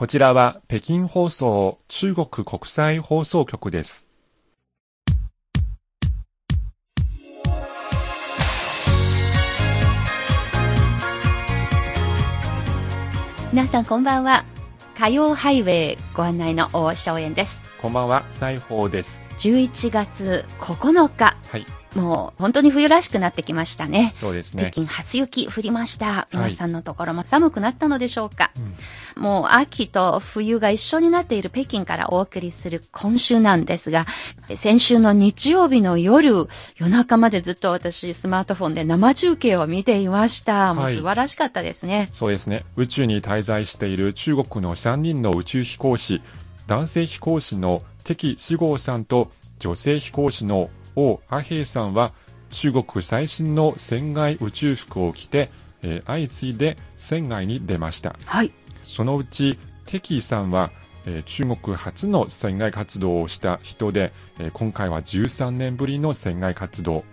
こちらは北京放送中国国際放送局です。皆さんこんばんは。火曜ハイウェイご案内の大正円です。こんばんは、西宝です。11月9日。はい。もう本当に冬らしくなってきましたね。そうですね。北京初雪降りました。皆さんのところも寒くなったのでしょうか、はい、もう秋と冬が一緒になっている北京からお送りする今週なんですが、先週の日曜日の夜、夜中までずっと私スマートフォンで生中継を見ていました。もう素晴らしかったですね、はい、そうですね。宇宙に滞在している中国の3人の宇宙飛行士、男性飛行士の敵志豪さんと女性飛行士の王阿平さんは中国最新の船外宇宙服を着て、えー、相次いで船外に出ました。はい。そのうち、テキーさんは、えー、中国初の船外活動をした人で、えー、今回は13年ぶりの船外活動。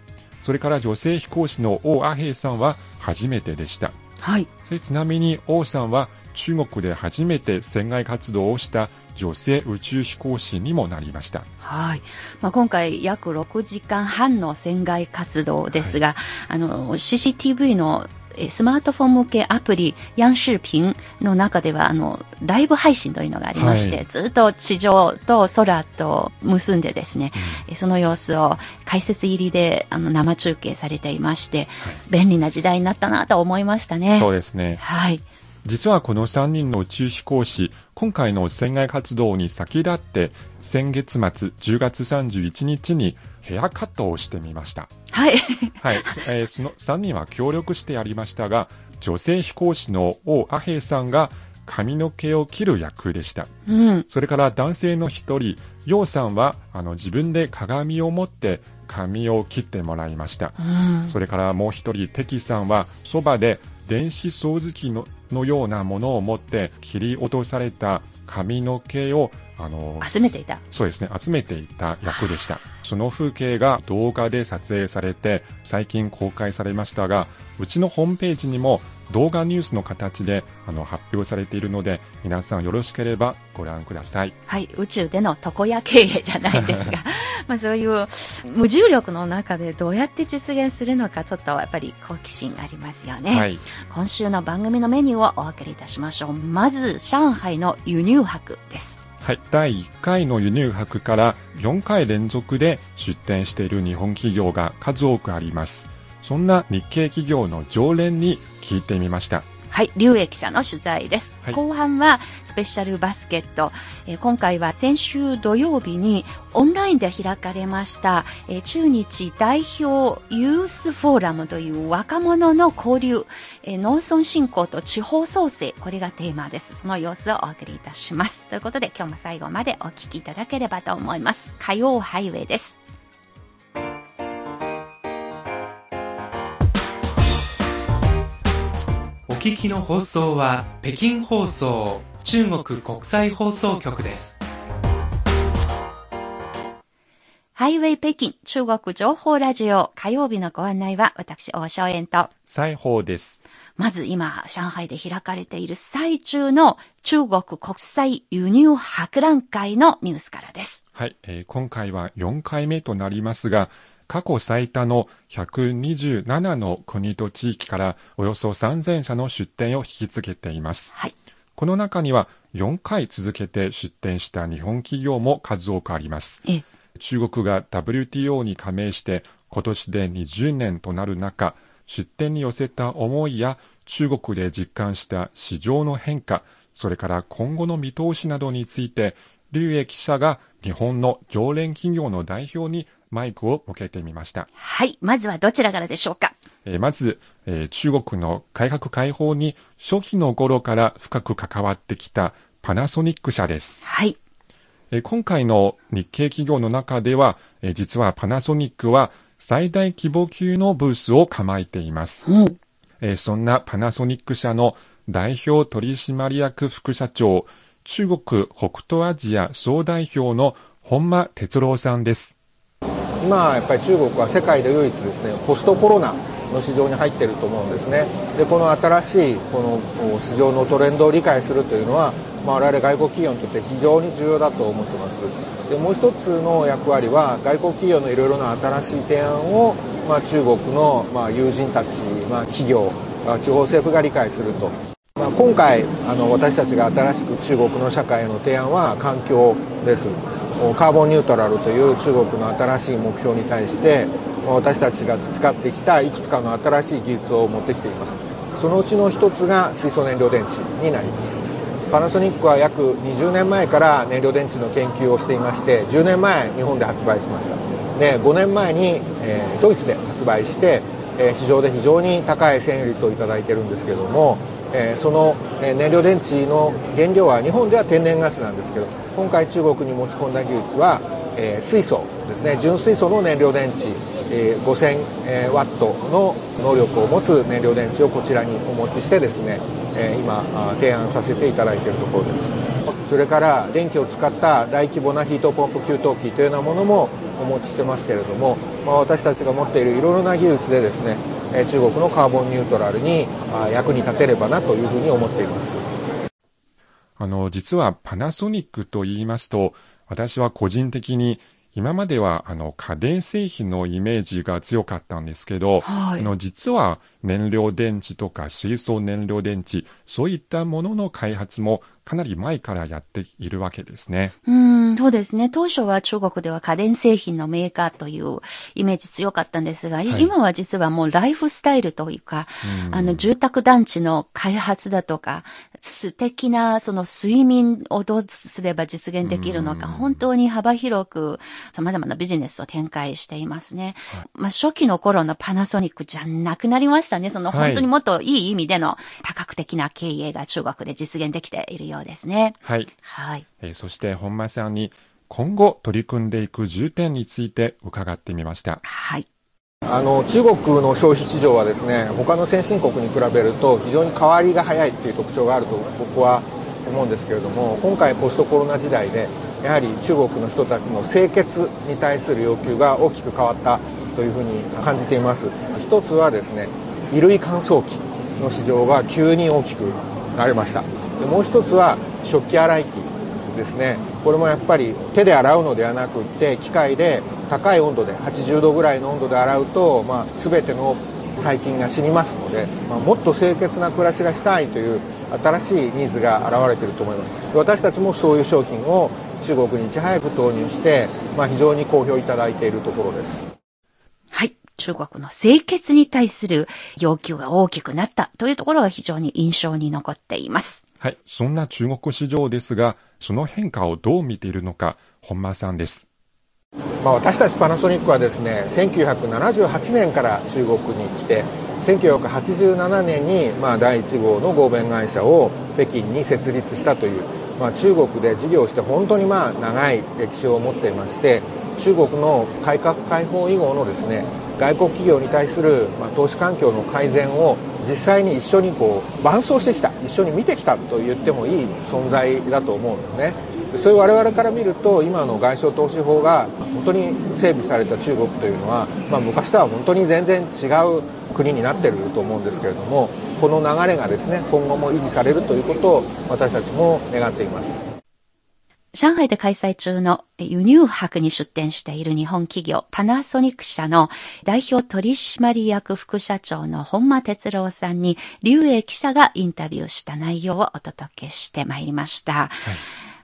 それから女性飛行士の王阿平さんは初めてでした。はい。ちなみに王さんは中国で初めて船外活動をした女性宇宙飛行士にもなりました。はい。まあ、今回約6時間半の船外活動ですが、はい、あの、CCTV のスマートフォン向けアプリ、ヤンシーピンの中では、あの、ライブ配信というのがありまして、はい、ずっと地上と空と結んでですね、うん、その様子を解説入りであの生中継されていまして、はい、便利な時代になったなと思いましたね。そうですね。はい。実はこの3人の宇宙飛行士、今回の船外活動に先立って、先月末10月31日にヘアカットをしてみました。はい。はい。えー、その3人は協力してやりましたが、女性飛行士の王阿平さんが髪の毛を切る役でした。うん。それから男性の一人、楊さんは、あの、自分で鏡を持って髪を切ってもらいました。うん。それからもう一人、敵さんは、そばで電子掃除機ののようなものを持って切り落とされた髪の毛をあの集めていた。そうですね集めていた役でした。その風景が動画で撮影されて最近公開されましたがうちのホームページにも動画ニュースの形であの発表されているので皆さんよろしければご覧ください。はい宇宙での床屋経営じゃないですが まあそういう無重力の中でどうやって実現するのかちょっとやっぱり好奇心ありますよね、はい、今週の番組のメニューをお分けいたしましょう。まず上海の輸入博です。はい、第1回の輸入博から4回連続で出展している日本企業が数多くありますそんな日系企業の常連に聞いてみました。はい、劉英記者の取材です。はい、後半はスペシャルバスケット、えー、今回は先週土曜日にオンラインで開かれました、えー、中日代表ユースフォーラムという若者の交流、えー、農村振興と地方創生、これがテーマです。その様子をお送りいたします。ということで今日も最後までお聞きいただければと思います。火曜ハイウェイです。聞きの放送は北京放送中国国際放送局です。ハイウェイ北京中国情報ラジオ火曜日のご案内は私、大正円と西宝です。まず今、上海で開かれている最中の中国国際輸入博覧会のニュースからです。はい、えー、今回は4回目となりますが、過去最多の127の国と地域からおよそ3000社の出展を引き継げています。はい、この中には4回続けて出展した日本企業も数多くあります。中国が WTO に加盟して今年で20年となる中、出展に寄せた思いや中国で実感した市場の変化、それから今後の見通しなどについて、劉英記者が日本の常連企業の代表にマイクを向けてみました。はい。まずはどちらからでしょうか？えー、まず、えー、中国の改革開放に初期の頃から深く関わってきたパナソニック社です。はい。えー、今回の日系企業の中では、えー、実はパナソニックは最大規模級のブースを構えています。うん、えー、そんなパナソニック社の代表取締役副社長、中国北東アジア総代表の本間哲郎さんです。今やっぱり中国は世界で唯一ですねポストコロナの市場に入っていると思うんですね。でこの新しいこの市場のトレンドを理解するというのは、まあ、我々外国企業にとって非常に重要だと思ってます。でもう一つの役割は外国企業のいろいろな新しい提案を、まあ、中国の、まあ、友人たち、まあ、企業あ地方政府が理解すると、まあ、今回あの私たちが新しく中国の社会への提案は環境です。カーボンニュートラルという中国の新しい目標に対して私たちが培ってきたいくつかの新しい技術を持ってきています。そのうちの一つが水素燃料電池になります。パナソニックは約20年前から燃料電池の研究をしていまして10年前日本で発売しました。で5年前に、え、ドイツで発売して、え、市場で非常に高い占有率をいただいてるんですけども、えー、その燃料電池の原料は日本では天然ガスなんですけど今回中国に持ち込んだ技術は、えー、水素ですね。純水素の燃料電池、えー、5000ワットの能力を持つ燃料電池をこちらにお持ちしてですね、えー、今提案させていただいているところです。それから電気を使った大規模なヒートポンプ給湯器というようなものもお持ちしてますけれども、まあ、私たちが持っているいろいろな技術でですね中国のカーボンニュートラルに役に立てればなというふうに思っています。あの、実はパナソニックと言いますと、私は個人的に今まではあの家電製品のイメージが強かったんですけど、はい、あの実は燃料電池とか水素燃料電池、そういったものの開発もかなり前からやっているわけですね。うん、そうですね。当初は中国では家電製品のメーカーというイメージ強かったんですが、はい、今は実はもうライフスタイルというか、あの住宅団地の開発だとか、素敵なその睡眠をどうすれば実現できるのか、本当に幅広く様々なビジネスを展開していますね。はい、まあ初期の頃のパナソニックじゃなくなりましたね。その本当にもっといい意味での多角的な経営が中国で実現できているようですね。はい。はい。えー、そして本間さんに今後取り組んでいく重点について伺ってみました。はい。あの中国の消費市場はですね他の先進国に比べると非常に変わりが早いっていう特徴があると僕は思うんですけれども今回ポストコロナ時代でやはり中国の人たちの清潔に対する要求が大きく変わったというふうに感じています一つはですね衣類乾燥機の市場が急に大きくなりましたでもう一つは食器洗い機ですね。これもやっぱり手で洗うのではなくって機械で高い温度で80度ぐらいの温度で洗うと、まあ、全ての細菌が死にますので、まあ、もっと清潔な暮らしがしたいという新しいニーズが現れていると思います。私たちもそういう商品を中国にいち早く投入して、まあ、非常に好評いただいているところです。はい。中国の清潔に対する要求が大きくなったというところが非常に印象に残っています。はい。そんな中国市場ですが、その変化をどう見ているのか、本間さんです。まあ、私たちパナソニックはですね、1978年から中国に来て、1987年にまあ第1号の合弁会社を北京に設立したという、まあ、中国で事業して本当にまあ長い歴史を持っていまして中国の改革開放以後のですね外国企業に対する、まあ、投資環境の改善を実際に一緒にこう伴走してきた一緒に見てきたと言ってもいい存在だと思うんですね。そういう我々から見ると今の外商投資法が本当に整備された中国というのは、まあ、昔とは本当に全然違う国になってると思うんですけれどもこの流れがですね今後も維持されるということを私たちも願っています。上海で開催中の輸入博に出展している日本企業パナソニック社の代表取締役副社長の本間哲郎さんに劉英記者がインタビューした内容をお届けしてまいりました。はい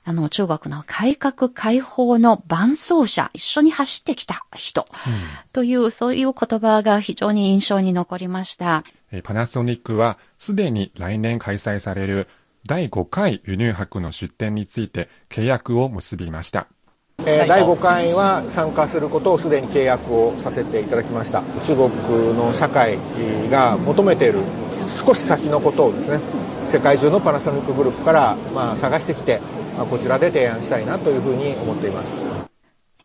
あの、中国の改革開放の伴走者、一緒に走ってきた人、うん、という、そういう言葉が非常に印象に残りました。パナソニックは、すでに来年開催される第5回輸入博の出展について契約を結びました。えー、第5回は参加することをすでに契約をさせていただきました中国の社会が求めている少し先のことをですね世界中のパナソニックグループから、まあ、探してきて、まあ、こちらで提案したいなというふうに思っています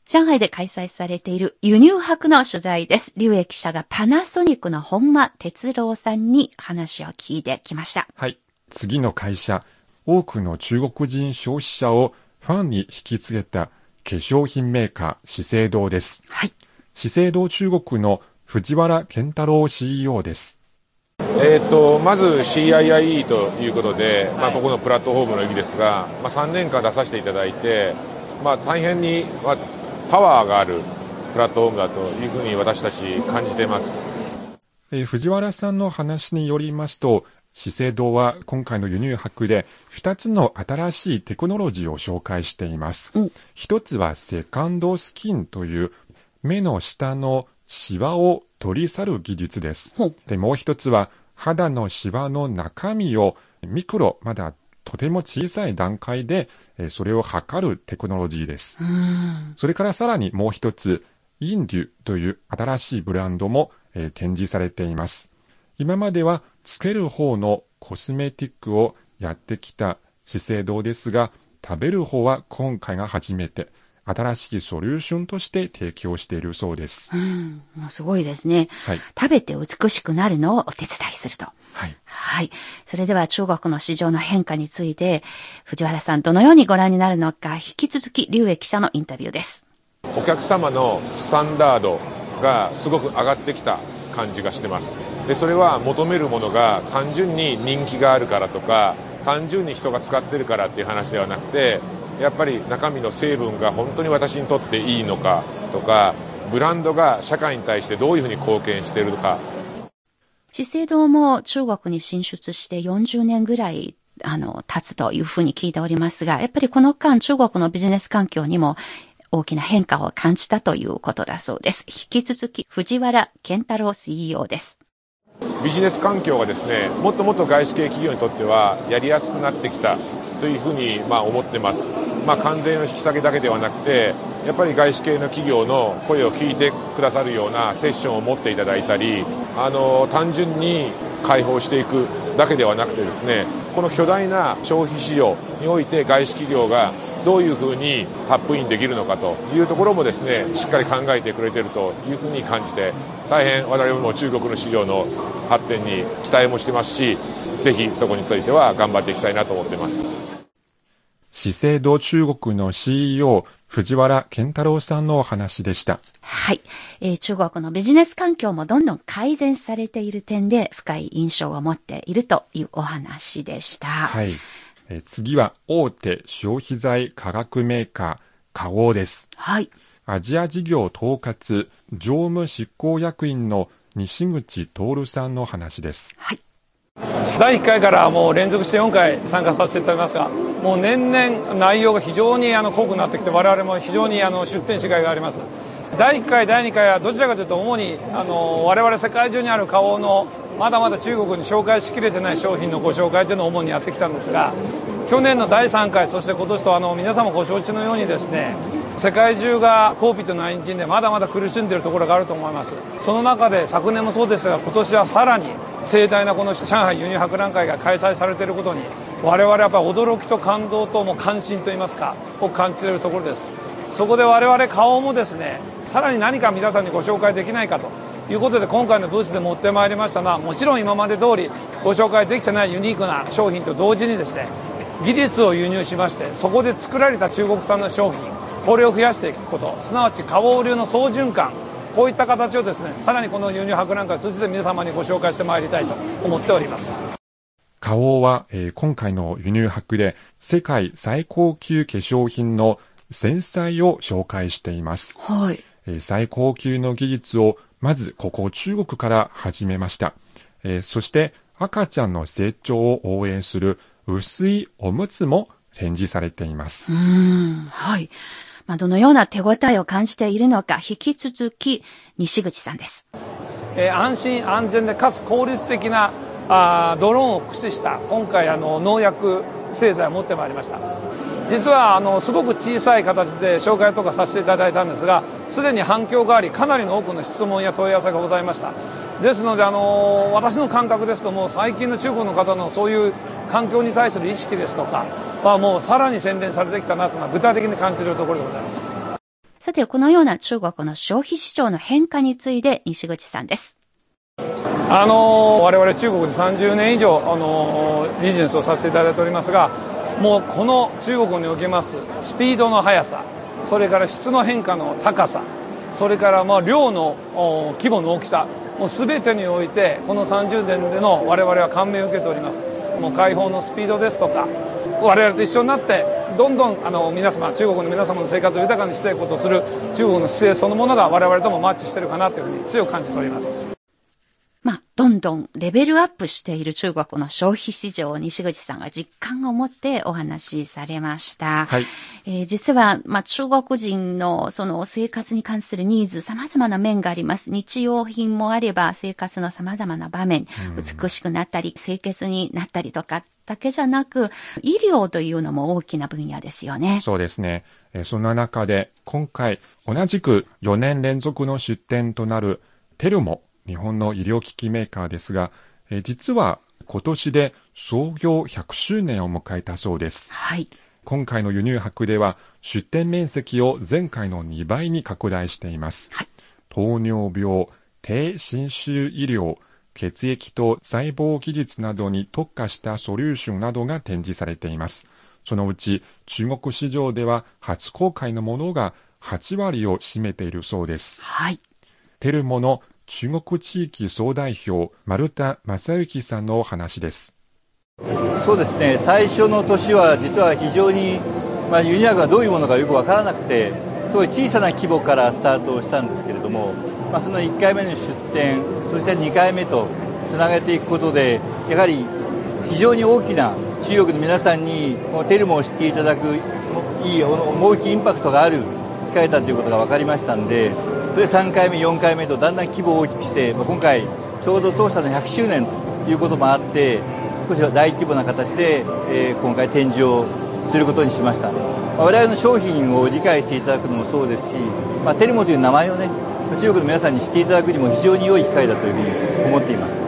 上海で開催されている輸入博の取材です。劉英記者がパナソニックの本間哲郎さんに話を聞いてきました。はい。次の会社、多くの中国人消費者をファンに引き継げた化粧品メーカー資生堂です。はい。資生堂中国の藤原健太郎 CEO です。えーと、まず CIIE ということで、まあ、ここのプラットフォームの意義ですが、まあ、3年間出させていただいて、まあ、大変に、まあ、パワーがあるプラットフォームだというふうに私たち感じています、えー、藤原さんの話によりますと資生堂は今回の輸入博で2つの新しいテクノロジーを紹介しています。うん、1つはセカンドスキンという目の下のシワを取り去る技術です。で、もう一つは肌のシワの中身をミクロ、まだとても小さい段階でそれを測るテクノロジーです。それからさらにもう一つ、インデュという新しいブランドも展示されています。今まではつける方のコスメティックをやってきた資生堂ですが、食べる方は今回が初めて。新しいソリューションとして提供しているそうです。うん、すごいですね。はい、食べて美しくなるのをお手伝いすると。はい。はい。それでは中国の市場の変化について、藤原さんどのようにご覧になるのか、引き続き、劉英記者のインタビューです。お客様のスタンダードがすごく上がってきた感じがしてます。で、それは求めるものが単純に人気があるからとか、単純に人が使ってるからっていう話ではなくて、やっぱり中身の成分が本当に私にとっていいのかとかブランドが社会に対してどういうふうに貢献しているのか資生堂も中国に進出して40年ぐらいあの、経つというふうに聞いておりますが、やっぱりこの間中国のビジネス環境にも大きな変化を感じたということだそうです。引き続き藤原健太郎 CEO です。ビジネス環境がですね、もっともっと外資系企業にとってはやりやすくなってきたというふうにまあ思ってます、まあ、関税の引き下げだけではなくてやっぱり外資系の企業の声を聞いてくださるようなセッションを持っていただいたりあの単純に開放していくだけではなくてですねこの巨大な消費市場において外資企業がどういうふうにタップインできるのかというところもですねしっかり考えてくれているというふうに感じて大変我々も中国の市場の発展に期待もしてますしぜひそこについては頑張っていきたいなと思っています。資生堂中国の CEO 藤原健太郎さんのお話でした。はい、えー、中国のビジネス環境もどんどん改善されている点で深い印象を持っているというお話でした。はい。えー、次は大手消費財化学メーカー、花王です。はい。アジア事業統括常務執行役員の西口徹さんの話です。はい。第1回からもう連続して4回参加させていただきますがもう年々内容が非常にあの濃くなってきて我々も非常にあの出展しがいがあります第1回第2回はどちらかというと主にあの我々世界中にある花王のまだまだ中国に紹介しきれてない商品のご紹介というのを主にやってきたんですが去年の第3回そして今年とあの皆様ご承知のようにですね世界中が COVID-19 でまだまだ苦しんでいるところがあると思います。その中で昨年もそうですが今年はさらに盛大なこの上海輸入博覧会が開催されていることに我々はやっぱ驚きと感動とも関心といいますかを感じているところです。そこで我々顔もですねさらに何か皆さんにご紹介できないかということで今回のブースで持ってまいりましたのはもちろん今まで通りご紹介できてないユニークな商品と同時にですね技術を輸入しましてそこで作られた中国産の商品これを増やしていくことすなわち花王流の総循環こういった形をですねさらにこの輸入博覧会を通じて皆様にご紹介してまいりたいと思っております。花王は、えー、今回の輸入博で世界最高級化粧品の繊細を紹介しています、はい。えー、最高級の技術をまずここ中国から始めました、えー、そして赤ちゃんの成長を応援する薄いおむつも展示されています。うん、はい。まあ、どのような手応えを感じているのか、引き続き、西口さんです。えー、安心安全でかつ効率的なあドローンを駆使した今回あの農薬製剤を持ってまいりました実はあのすごく小さい形で紹介とかさせていただいたんですがすでに反響がありかなりの多くの質問や問い合わせがございましたですのであの私の感覚ですともう最近の中国の方のそういう環境に対する意識ですとかはもうさらに洗練されてきたなというのは具体的に感じるところでございます。さて、このような中国の消費市場の変化について西口さんです。あの我々中国で30年以上あのビジネスをさせていただいておりますがもうこの中国におけますスピードの速さそれから質の変化の高さそれからまあ量の規模の大きさもう全てにおいてこの30年での我々は感銘を受けております。もう解放のスピードですとか我々と一緒になってどんどんあの皆様中国の皆様の生活を豊かにしていくことをする中国の姿勢そのものが我々ともマッチしてるかなというふうに強く感じております、どんどんレベルアップしている中国の消費市場を西口さんが実感を持ってお話しされました。はい。えー、実は、まあ、中国人のその生活に関するニーズ、様々な面があります。日用品もあれば、生活の様々な場面、美しくなったり、清潔になったりとか、だけじゃなく、医療というのも大きな分野ですよね。そうですね。えー、そんな中で、今回、同じく4年連続の出展となるテルモ日本の医療機器メーカーですが、え実は今年で創業100周年を迎えたそうです。はい。今回の輸入博では出店面積を前回の2倍に拡大しています。はい、糖尿病、低侵襲医療、血液と細胞技術などに特化したソリューションなどが展示されています。そのうち中国市場では初公開のものが8割を占めているそうです。はい。テルモの中国地域総代表丸田正幸さんの話です。そうですね。最初の年は実は非常に、まあ、ユニアがどういうものかよく分からなくてすごい小さな規模からスタートしたんですけれども、まあ、その1回目の出店そして2回目とつなげていくことでやはり非常に大きな中国の皆さんにこのテルモを知っていただくいい大きいインパクトがある機会だということが分かりましたんでで3回目、4回目とだんだん規模を大きくして、まあ、今回、ちょうど当社の100周年ということもあって、少しは大規模な形で、えー、今回展示をすることにしました。まあ、我々の商品を理解していただくのもそうですし、まあ、テルモという名前をね、中国の皆さんに知っていただくにも非常に良い機会だというふうに思っています。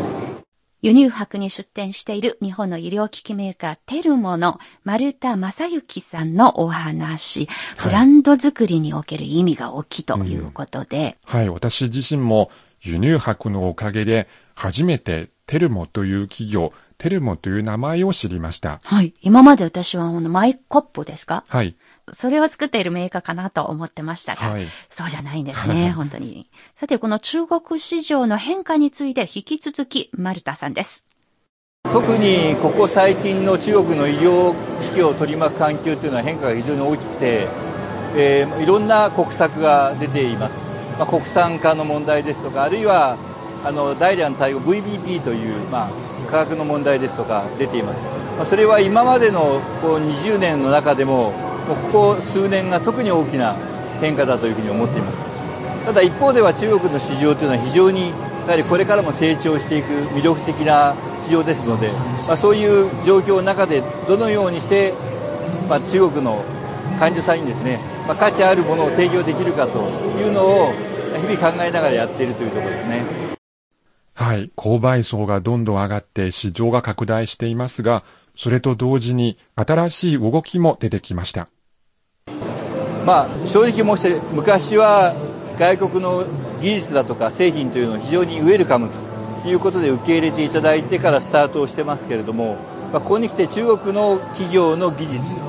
輸入博に出展している日本の医療機器メーカーテルモの丸田正幸さんのお話、はい、ブランド作りにおける意味が大きいということで、うん、はい、私自身も輸入博のおかげで初めてテルモという企業、テルモという名前を知りました。はい。今まで私はマイコップですか？はい。それを作っているメーカーかなと思ってましたが、はい、そうじゃないんですね、本当に。さて、この中国市場の変化について引き続き、丸田さんです。特にここ最近の中国の医療機器を取り巻く環境というのは変化が非常に大きくて、えー、いろんな国策が出ています。まあ、国産化の問題ですとか、あるいはあのダイヤの最後 VBP という、まあ、価格の問題ですとか出ています。まあ、それは今までのこう20年の中でもここ数年が特に大きな変化だというふうに思っていますただ一方では中国の市場というのは非常にやはりこれからも成長していく魅力的な市場ですので、まあ、そういう状況の中でどのようにして、まあ、中国の患者さんにですね、まあ、価値あるものを提供できるかというのを日々考えながらやっているというところですね。はい。購買層がどんどん上がって市場が拡大していますが、それと同時に新しい動きも出てきました。まあ、正直申して昔は外国の技術だとか製品というのを非常にウェルカムということで受け入れていただいてからスタートをしてますけれども、まあ、ここに来て中国の企業の技術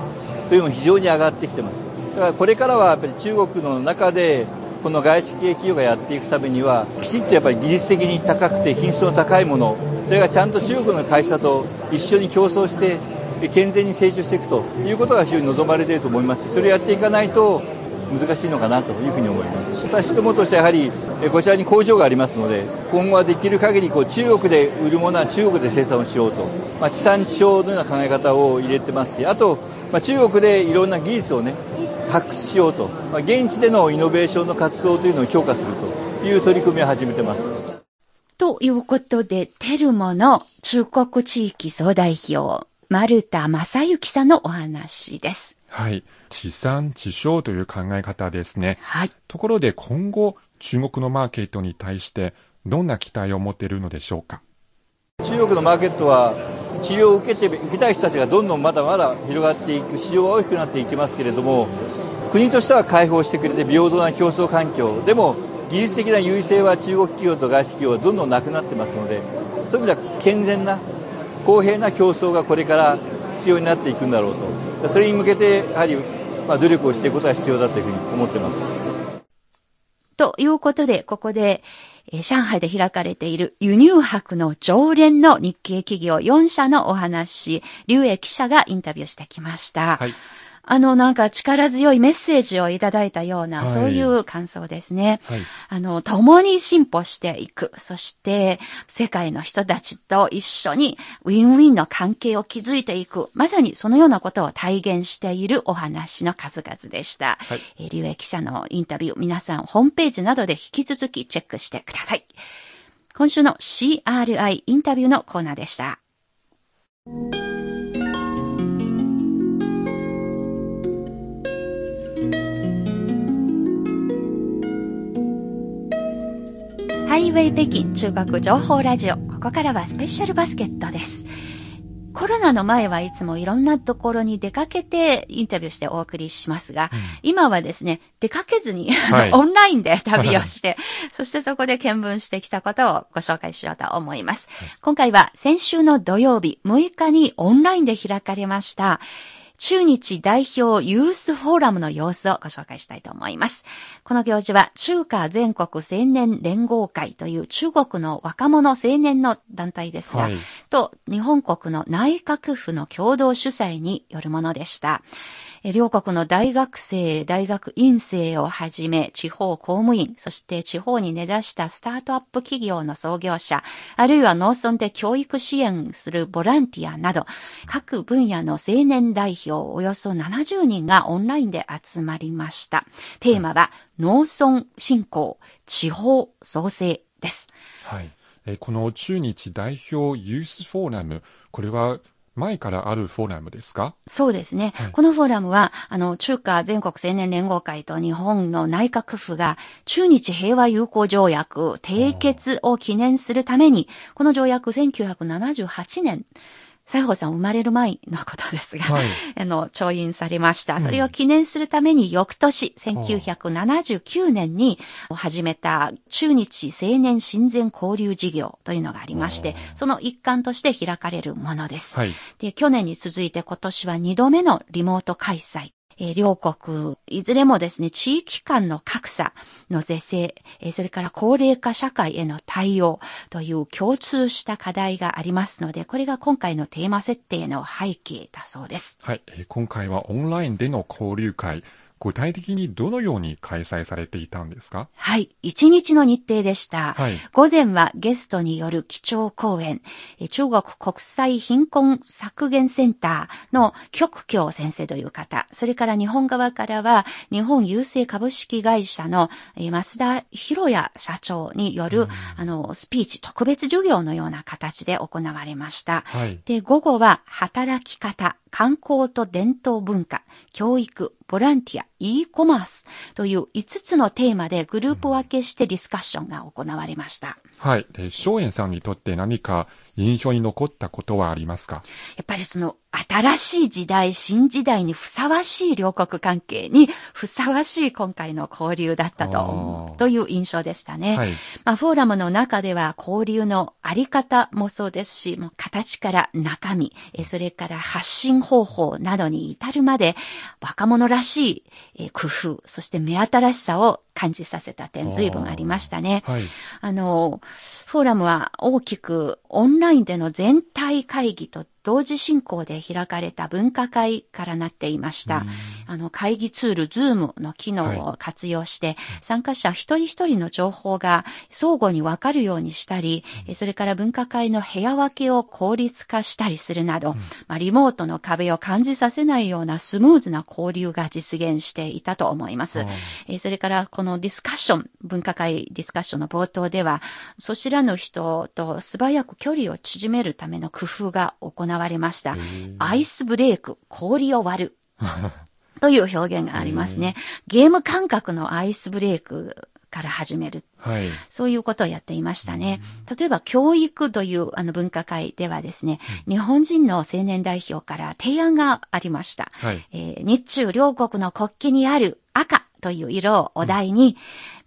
というのも非常に上がってきてますだからこれからはやっぱり中国の中でこの外資系企業がやっていくためにはきちっとやっぱり技術的に高くて品質の高いものそれがちゃんと中国の会社と一緒に競争して健全に成長していくということが非常に望まれていると思いますしそれをやっていかないと難しいのかなというふうに思います。私どもとしてはやはりこちらに工場がありますので今後はできる限りこう中国で売るものは中国で生産をしようと、まあ、地産地消のような考え方を入れてますしあと、まあ、中国でいろんな技術をね発掘しようと、まあ、現地でのイノベーションの活動というのを強化するという取り組みを始めてます。ということで、テルモの中国地域総代表、丸田正幸さんのお話です。はい。地産地消という考え方ですね。はい。ところで今後、中国のマーケットに対してどんな期待を持っているのでしょうか？中国のマーケットは治療を受けて受けたい人たちがどんどんまだまだ広がっていく市場は大きくなっていきますけれども国としては開放してくれて平等な競争環境でも技術的な優位性は中国企業と外資企業はどんどんなくなってますのでそういう意味では健全な公平な競争がこれから必要になっていくんだろうとそれに向けてやはり、まあ、努力をしていくことが必要だというふうに思ってます。ということで、ここで、え、上海で開かれている輸入博の常連の日系企業4社のお話、劉英記者がインタビューしてきました。はいあの、なんか力強いメッセージをいただいたような、はい、そういう感想ですね。はい、あの、共に進歩していく。そして、世界の人たちと一緒にウィンウィンの関係を築いていく。まさにそのようなことを体現しているお話の数々でした。はい、えー、リュウエ記者のインタビュー、皆さんホームページなどで引き続きチェックしてください。今週の CRI インタビューのコーナーでした。ハイウェイ北京中国情報ラジオ。ここからはスペシャルバスケットです。コロナの前はいつもいろんなところに出かけてインタビューしてお送りしますが、うん、今はですね、出かけずに、はい、オンラインで旅をして、そしてそこで見聞してきたことをご紹介しようと思います。はい、今回は先週の土曜日6日にオンラインで開かれました、中日代表ユースフォーラムの様子をご紹介したいと思います。この行事は中華全国青年連合会という中国の若者青年の団体ですが、はい、と日本国の内閣府の共同主催によるものでした。両国の大学生、大学院生をはじめ、地方公務員、そして地方に根ざしたスタートアップ企業の創業者、あるいは農村で教育支援するボランティアなど、各分野の青年代表およそ70人がオンラインで集まりました。テーマは、農村振興、地方創生です。はい。この中日代表ユースフォーラム、これは前からあるフォーラムですか？そうですね、はい、このフォーラムは、あの、中華全国青年連合会と日本の内閣府が中日平和友好条約締結を記念するために、この条約1978年、西郷さん生まれる前のことですが、はい、あの、調印されました。それを記念するために翌年、1979年に始めた中日青年親善交流事業というのがありまして、その一環として開かれるものです。はい、で、去年に続いて今年は2度目のリモート開催。え両国、いずれもですね、地域間の格差の是正、えそれから高齢化社会への対応という共通した課題がありますので、これが今回のテーマ設定の背景だそうです。はい、今回はオンラインでの交流会、具体的にどのように開催されていたんですか？はい。一日の日程でした。はい、午前はゲストによる基調講演、中国国際貧困削減センターの局教先生という方、それから日本側からは日本郵政株式会社の増田博也社長による、あの、スピーチ特別授業のような形で行われました。はい、で、午後は働き方、観光と伝統文化、教育、ボランティア、e コマースという5つのテーマでグループ分けしてディスカッションが行われました。はい。で、松園さんにとって何か印象に残ったことはありますか？やっぱりその新しい時代、新時代にふさわしい両国関係にふさわしい今回の交流だったと、という印象でしたね。はい、まあ、フォーラムの中では交流のあり方もそうですし、もう形から中身、それから発信方法などに至るまで若者らしい工夫、そして目新しさを感じさせた点随分ありましたね。はい、あの、フォーラムは大きくオンラインでの全体会議と同時進行で開かれた分科会からなっていました。あの、会議ツール、ズームの機能を活用して、はい、参加者一人一人の情報が相互にわかるようにしたり、それから分科会の部屋分けを効率化したりするなど、うん、まあ、リモートの壁を感じさせないようなスムーズな交流が実現していたと思います。えそれから、このディスカッション、分科会ディスカッションの冒頭では、そちらの人と素早く距離を縮めるための工夫が行われました。アイスブレイク、氷を割る。という表現がありますね。ゲーム感覚のアイスブレイクから始める。はい、そういうことをやっていましたね。例えば、教育というあの分科会ではですね、日本人の青年代表から提案がありました。はい、えー、日中両国の国旗にある赤という色をお題に、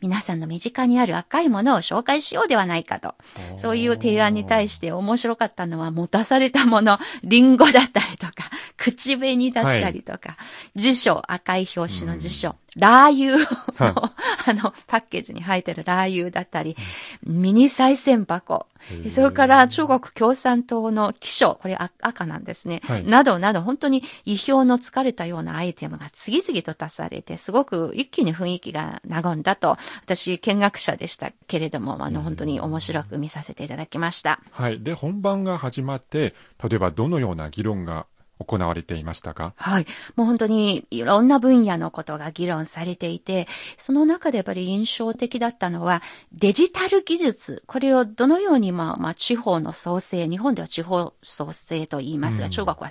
皆さんの身近にある赤いものを紹介しようではないかと。そういう提案に対して面白かったのは、持たされたもの、リンゴだったりとか、口紅だったりとか、はい、辞書、赤い表紙の辞書、ラー油の、あの、パッケージに入ってるラー油だったり、ミニ再銭箱、それから中国共産党の記書、これ赤なんですね、はい、などなど本当に意表の疲れたようなアイテムが次々と足されて、すごく一気に雰囲気が和んだと、私見学者でしたけれども、あの、本当に面白く見させていただきました。はい。で、本番が始まって、例えばどのような議論が行われていましたかはい。もう本当にいろんな分野のことが議論されていて、その中でやっぱり印象的だったのは、デジタル技術。これをどのように、まあ、まあ、地方の創生、日本では地方創生と言いますが、うん、中国は、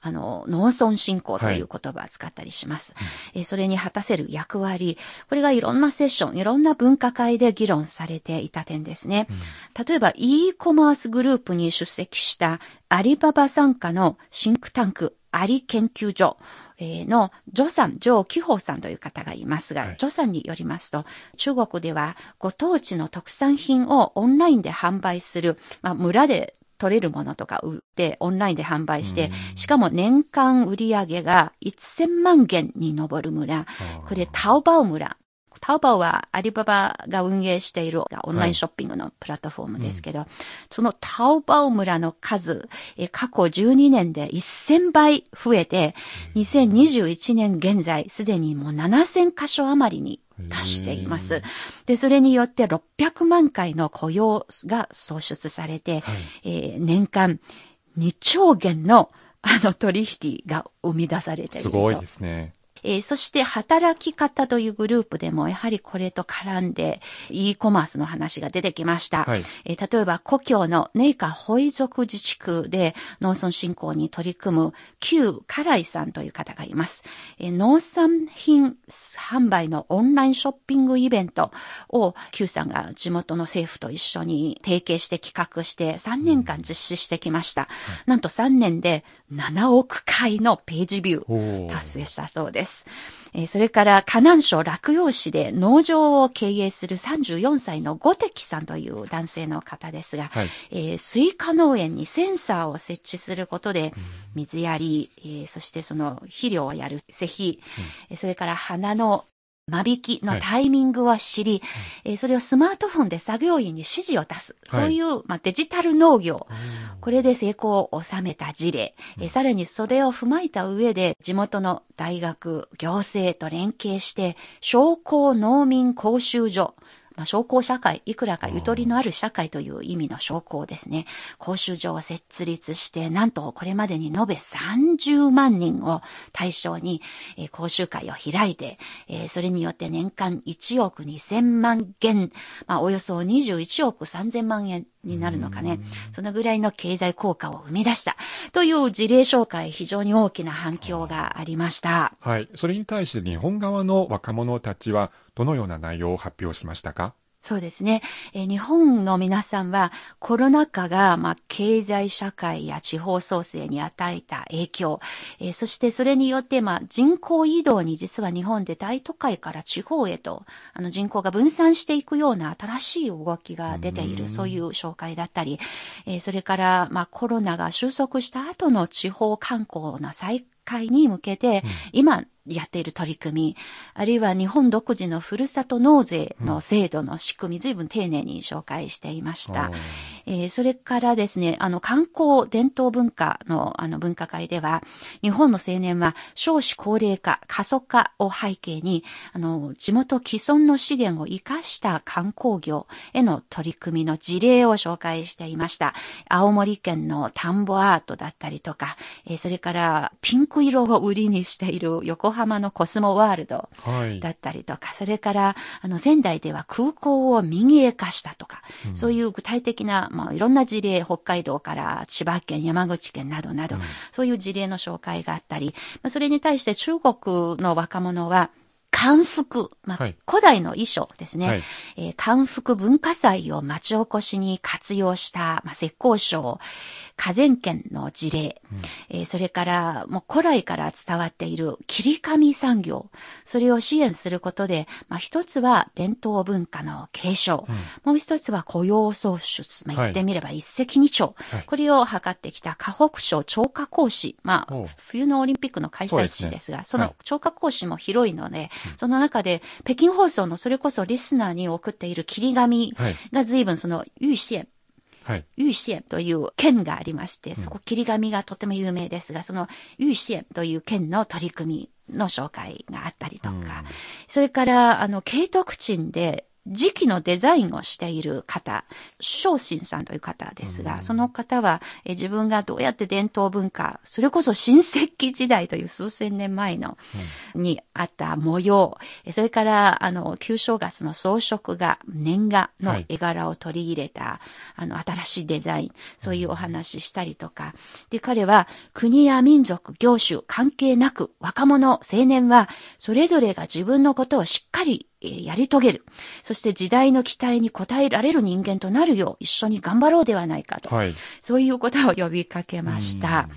あの、農村振興という言葉を使ったりします。はい、えそれに果たせる役割。これがいろんなセッション、いろんな分科会で議論されていた点ですね。うん、例えば、e コマースグループに出席したアリババ参加のシンクタンク、アリ研究所のジョさん、ジョー・キホーさんという方がいますが、はい、ジョさんによりますと、中国ではご当地の特産品をオンラインで販売する、まあ、村で取れるものとか売ってオンラインで販売して、しかも年間売上が1000万元に上る村。これタオバオ村タオバオはアリババが運営しているオンラインショッピングのプラットフォームですけど、はいうん、そのタオバオ村の数、過去12年で1000倍増えて、2021年現在、すでにもう7000箇所余りに達しています。で、それによって600万回の雇用が創出されて、はい、えー、年間2兆元のあの取引が生み出されていると。すごいですね。えー、そして働き方というグループでもやはりこれと絡んで e コマースの話が出てきました。はい、えー、例えば故郷のネイカホイ族自治区で農村振興に取り組む旧カライさんという方がいます。えー、農産品販売のオンラインショッピングイベントを Q さんが地元の政府と一緒に提携して企画して3年間実施してきました。うん、なんと3年で7億回のページビュー達成したそうです。えそれから、河南省洛陽市で農場を経営する34歳のゴテキさんという男性の方ですが、はい、えー、スイカ農園にセンサーを設置することで、水やり、えー、そしてその肥料をやる施肥、うん、それから花の間引きのタイミングを知り、はい、それをスマートフォンで作業員に指示を出す。はい、そういう、まあ、デジタル農業。これで成功を収めた事例。うん、さらにそれを踏まえた上で、地元の大学、行政と連携して、商工農民講習所、まあ、商工社会、いくらかゆとりのある社会という意味の商工ですね。講習所を設立して、なんとこれまでに延べ30万人を対象に、えー、講習会を開いて、えー、それによって年間1億2000万元、まあ、およそ21億3000万円になるのかね。そのぐらいの経済効果を生み出した。という事例紹介、非常に大きな反響がありました。はい。それに対して日本側の若者たちは、どのような内容を発表しましたか？そうですね。え日本の皆さんはコロナ禍が、まあ、経済社会や地方創生に与えた影響、えそしてそれによって、まあ、人口移動に実は日本で大都会から地方へと、あの人口が分散していくような新しい動きが出ている、そういう紹介だったり、えそれから、まあ、コロナが収束した後の地方観光の再開に向けて、今、やっている取り組み、あるいは日本独自のふるさと納税の制度の仕組み、随分丁寧に紹介していました。えー、それからですね、あの、観光伝統文化のあの文化会では、日本の青年は少子高齢化、過疎化を背景に、あの、地元既存の資源を活かした観光業への取り組みの事例を紹介していました。青森県の田んぼアートだったりとか、えー、それからピンク色を売りにしている横浜のコスモワールドだったりとか、はい、それから、あの、仙台では空港を民営化したとか、うん、そういう具体的な、まあ、いろんな事例、北海道から千葉県、山口県などなど、うん、そういう事例の紹介があったり、まあ、それに対して中国の若者は、漢服、まあ、はい、古代の衣装ですね。はい、えー、漢服文化祭を町おこしに活用した、まあ、石膏賞、火前県の事例、うん、えー、それからもう古来から伝わっている切り紙産業、それを支援することで、まあ、一つは伝統文化の継承、うん、もう一つは雇用創出、まあ、言ってみれば一石二鳥、はい、これを図ってきた河北省超過講師、まあ、冬のオリンピックの開催地ですが、そ、ね,、の超過講師も広いので、はい、その中で北京放送のそれこそリスナーに送っている切り紙が随分その有支援、はい。有支援という県がありまして、そこ切り紙がとても有名ですが、その有支援という県の取り組みの紹介があったりとか、うん、それから、あの、慶徳鎮で時期のデザインをしている方、昇進さんという方ですが、うん、その方はえ自分がどうやって伝統文化、それこそ新石器時代という数千年前の、うん、にあった模様、それからあの旧正月の装飾画、年画の絵柄を取り入れた、はい、あの新しいデザイン、そういうお話ししたりとか、で彼は国や民族、業種関係なく若者、青年はそれぞれが自分のことをしっかりやり遂げる。そして時代の期待に応えられる人間となるよう一緒に頑張ろうではないかと。はい、そういうことを呼びかけました。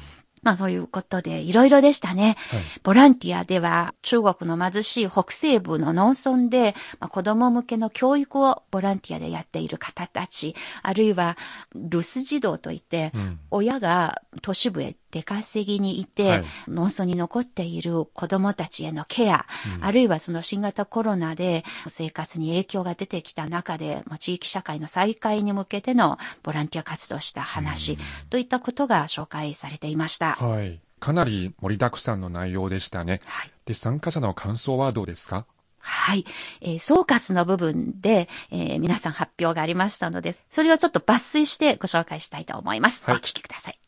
まあそういうことでいろいろでしたね、はい、ボランティアでは中国の貧しい北西部の農村で、まあ、子供向けの教育をボランティアでやっている方たち、あるいは留守児童といって、うん、親が都市部へ出稼ぎにいて、はい、農村に残っている子供たちへのケア、うん、あるいはその新型コロナで生活に影響が出てきた中で、地域社会の再開に向けてのボランティア活動した話、うん、といったことが紹介されていました。はい。かなり盛りだくさんの内容でしたね。はい。で、参加者の感想はどうですか？はい。えー、総括の部分で、えー、皆さん発表がありましたので、それをちょっと抜粋してご紹介したいと思います。はい、お聞きください。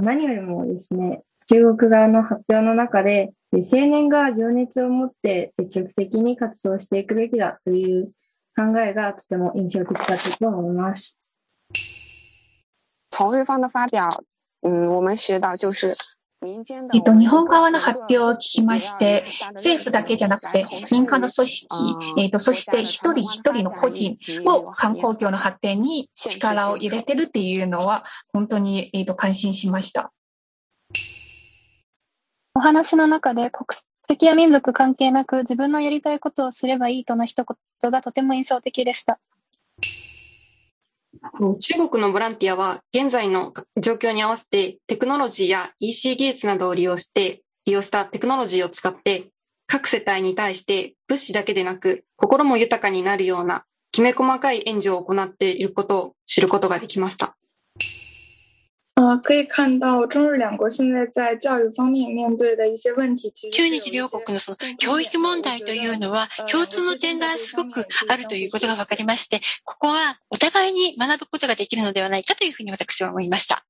何よりもですね、中国側の発表の中で、青年が情熱を持って積極的に活動していくべきだという考えがとても印象的だったと思います。从日方的发表，嗯，我们学到就是。えっと、日本側の発表を聞きまして、政府だけじゃなくて、民間の組織、えっと、そして一人一人の個人を観光業の発展に力を入れてるっていうのは、本当に、えっと、感心しました。お話の中で国籍や民族関係なく自分のやりたいことをすればいいとの一言がとても印象的でした。中国のボランティアは現在の状況に合わせてテクノロジーや EC 技術などを利用して、利用したテクノロジーを使って各世帯に対して物資だけでなく心も豊かになるようなきめ細かい援助を行っていることを知ることができました。呃，可以看到中日两国现在在教育方面面对的一些问题。中日両国のその教育問題というのは共通の点がすごくあるということが分かりまして、ここはお互いに学ぶことができるのではないかというふうに私は思いました。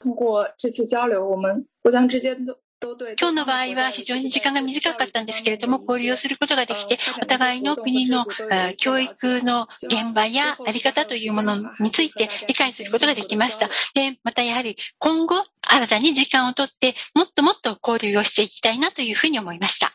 通过这次交流，我们互相之间都今日の場合は非常に時間が短かったんですけれども、交流をすることができて、お互いの国の教育の現場やあり方というものについて理解することができました。で、またやはり今後、新たに時間をとって、もっともっと交流をしていきたいなというふうに思いました。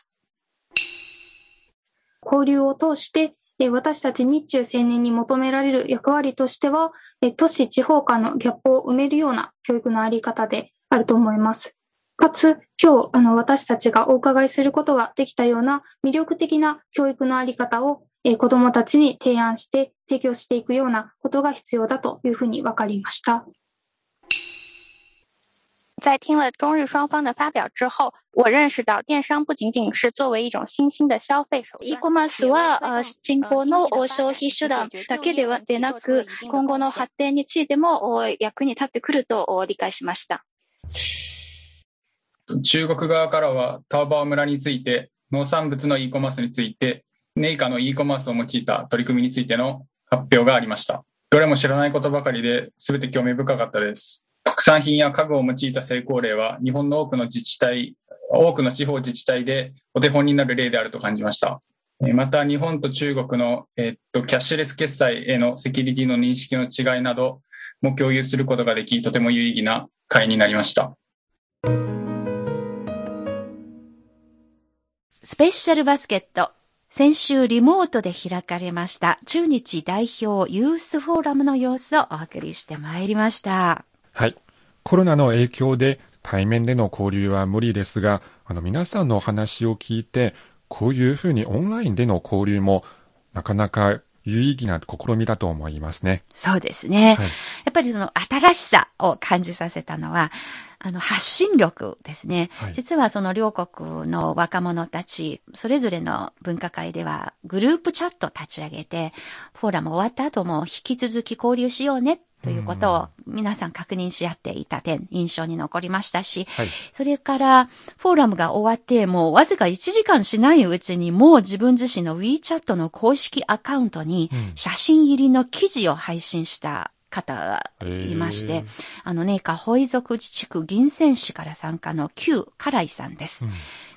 交流を通して、私たち日中青年に求められる役割としては、都市地方間のギャップを埋めるような教育のあり方であると思います。かつ、今日、あの、私たちがお伺いすることができたような魅力的な教育のあり方を、えー、子供たちに提案して提供していくようなことが必要だというふうに分かりました。在听了中日双方的发表之后，我认识到電商不仅仅是作为一种新兴的消费手段。e コマースは人口の消費手段だけではでなく、今後の発展についても役に立ってくると理解しました。中国側からはタオバオ村について農産物の e コマースについてネイカの e コマースを用いた取り組みについての発表がありました。どれも知らないことばかりで全て興味深かったです。特産品や家具を用いた成功例は日本の多くの自治体多くの地方自治体でお手本になる例であると感じました。また日本と中国の、えっと、キャッシュレス決済へのセキュリティの認識の違いなども共有することができとても有意義な会になりました。スペシャルバスケット。先週リモートで開かれました中日代表ユースフォーラムの様子をお送りしてまいりました。はい。コロナの影響で対面での交流は無理ですが、あの皆さんのお話を聞いて、こういうふうにオンラインでの交流もなかなか有意義な試みだと思いますね。そうですね。はい、やっぱりその新しさを感じさせたのは、あの、発信力ですね。はい、実はその両国の若者たち、それぞれの分科会ではグループチャット立ち上げて、フォーラム終わった後も引き続き交流しようねということを皆さん確認し合っていた点、印象に残りましたし、はい、それからフォーラムが終わってもうわずか1時間しないうちにもう自分自身の WeChat の公式アカウントに写真入りの記事を配信した方がいまして、あのね、下ホイ族自治区銀泉市から参加の旧カライさんです。うん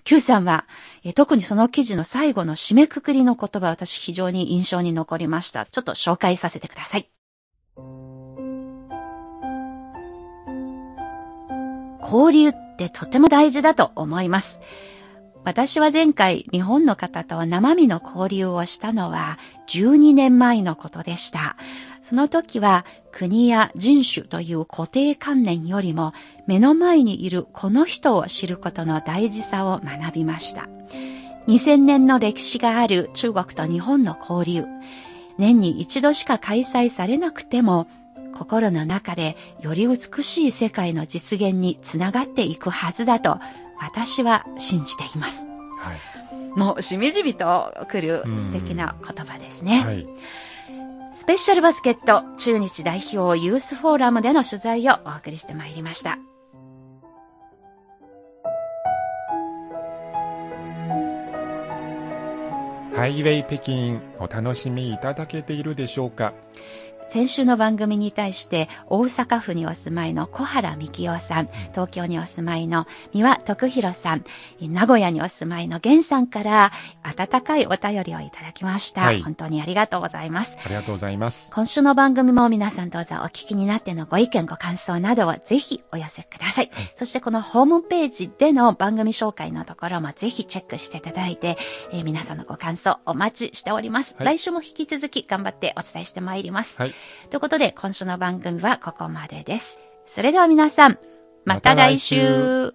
Q さんは、え特にその記事の最後の締めくくりの言葉、私非常に印象に残りました。ちょっと紹介させてください。交流ってとても大事だと思います。私は前回日本の方と生身の交流をしたのは12年前のことでした。その時は国や人種という固定観念よりも目の前にいるこの人を知ることの大事さを学びました。2000年の歴史がある中国と日本の交流。年に一度しか開催されなくても心の中でより美しい世界の実現につながっていくはずだと私は信じています。はい、もうしみじみと来る素敵な言葉ですね。はい、スペシャルバスケット中日代表ユースフォーラムでの取材をお送りしてまいりました。ハイウェイ北京お楽しみいただけているでしょうか？先週の番組に対して大阪府にお住まいの小原幹夫さん、東京にお住まいの三輪徳弘さん、名古屋にお住まいの源さんから温かいお便りをいただきました、はい、本当にありがとうございます。ありがとうございます。今週の番組も皆さんどうぞお聞きになってのご意見、ご感想などをぜひお寄せください。はい、そしてこのホームページでの番組紹介のところもぜひチェックしていただいて、えー、皆さんのご感想お待ちしております。はい、来週も引き続き頑張ってお伝えしてまいります。はいということで、今週の番組はここまでです。それでは皆さん、また来週